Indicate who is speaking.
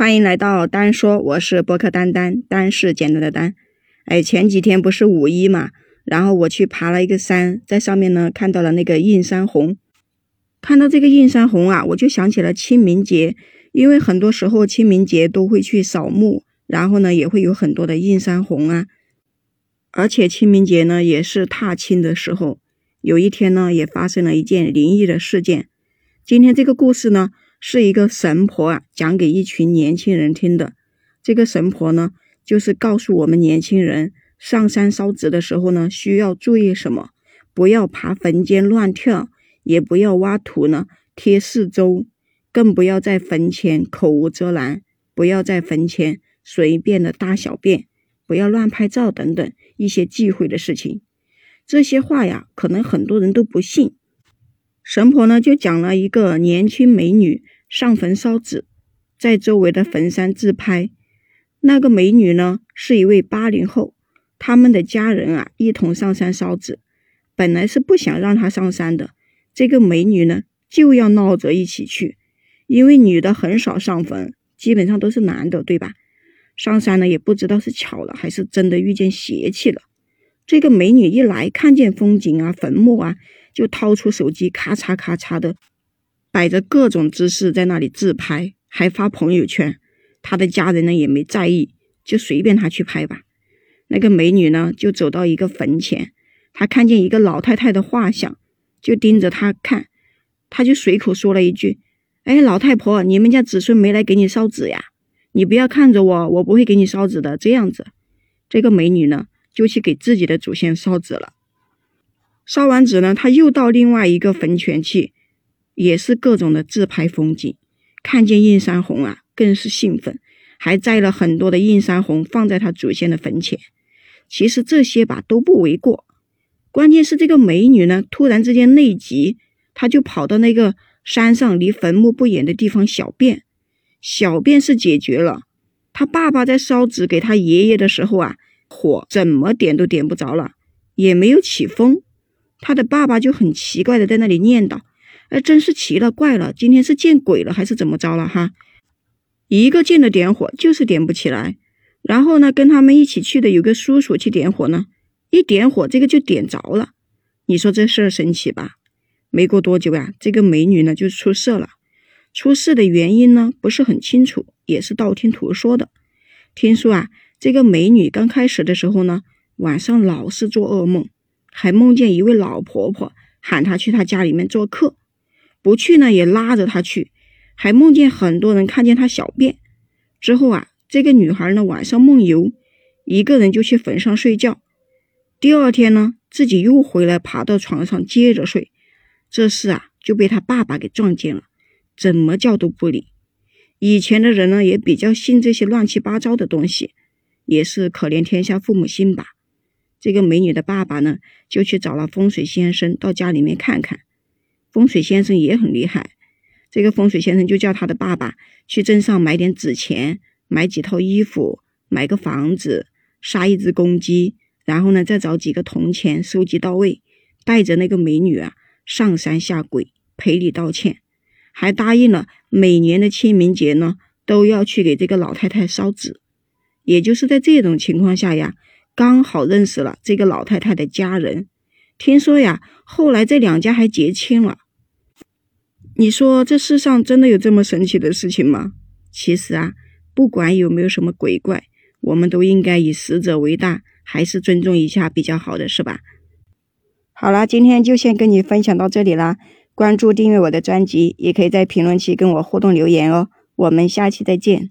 Speaker 1: 欢迎来到丹说，我是博客丹丹，丹是简单的丹。哎，前几天不是五一嘛，然后我去爬了一个山，在上面呢看到了那个映山红。看到这个映山红啊，我就想起了清明节，因为很多时候清明节都会去扫墓，然后呢也会有很多的映山红啊。而且清明节呢也是踏青的时候，有一天呢也发生了一件灵异的事件。今天这个故事呢。是一个神婆啊，讲给一群年轻人听的。这个神婆呢，就是告诉我们年轻人，上山烧纸的时候呢，需要注意什么？不要爬坟间乱跳，也不要挖土呢贴四周，更不要在坟前口无遮拦，不要在坟前随便的大小便，不要乱拍照等等一些忌讳的事情。这些话呀，可能很多人都不信。神婆呢，就讲了一个年轻美女上坟烧纸，在周围的坟山自拍。那个美女呢，是一位八零后，他们的家人啊，一同上山烧纸。本来是不想让她上山的，这个美女呢，就要闹着一起去，因为女的很少上坟，基本上都是男的，对吧？上山呢，也不知道是巧了还是真的遇见邪气了。这个美女一来，看见风景啊，坟墓啊。就掏出手机，咔嚓咔嚓的摆着各种姿势在那里自拍，还发朋友圈。他的家人呢也没在意，就随便他去拍吧。那个美女呢就走到一个坟前，她看见一个老太太的画像，就盯着她看。她就随口说了一句：“哎，老太婆，你们家子孙没来给你烧纸呀？你不要看着我，我不会给你烧纸的。”这样子，这个美女呢就去给自己的祖先烧纸了。烧完纸呢，他又到另外一个坟前去，也是各种的自拍风景。看见映山红啊，更是兴奋，还摘了很多的映山红放在他祖先的坟前。其实这些吧都不为过，关键是这个美女呢，突然之间内急，她就跑到那个山上离坟墓不远的地方小便。小便是解决了，他爸爸在烧纸给他爷爷的时候啊，火怎么点都点不着了，也没有起风。他的爸爸就很奇怪的在那里念叨：“哎，真是奇了怪了，今天是见鬼了还是怎么着了？哈，一个劲的点火就是点不起来。然后呢，跟他们一起去的有个叔叔去点火呢，一点火这个就点着了。你说这事儿神奇吧？没过多久呀，这个美女呢就出事了。出事的原因呢不是很清楚，也是道听途说的。听说啊，这个美女刚开始的时候呢，晚上老是做噩梦。”还梦见一位老婆婆喊她去她家里面做客，不去呢也拉着她去，还梦见很多人看见她小便。之后啊，这个女孩呢晚上梦游，一个人就去坟上睡觉。第二天呢，自己又回来爬到床上接着睡。这事啊就被他爸爸给撞见了，怎么叫都不理。以前的人呢也比较信这些乱七八糟的东西，也是可怜天下父母心吧。这个美女的爸爸呢，就去找了风水先生到家里面看看。风水先生也很厉害，这个风水先生就叫他的爸爸去镇上买点纸钱，买几套衣服，买个房子，杀一只公鸡，然后呢再找几个铜钱收集到位，带着那个美女啊上山下鬼赔礼道歉，还答应了每年的清明节呢都要去给这个老太太烧纸。也就是在这种情况下呀。刚好认识了这个老太太的家人，听说呀，后来这两家还结亲了。你说这世上真的有这么神奇的事情吗？其实啊，不管有没有什么鬼怪，我们都应该以死者为大，还是尊重一下比较好的，是吧？好啦，今天就先跟你分享到这里啦。关注订阅我的专辑，也可以在评论区跟我互动留言哦。我们下期再见。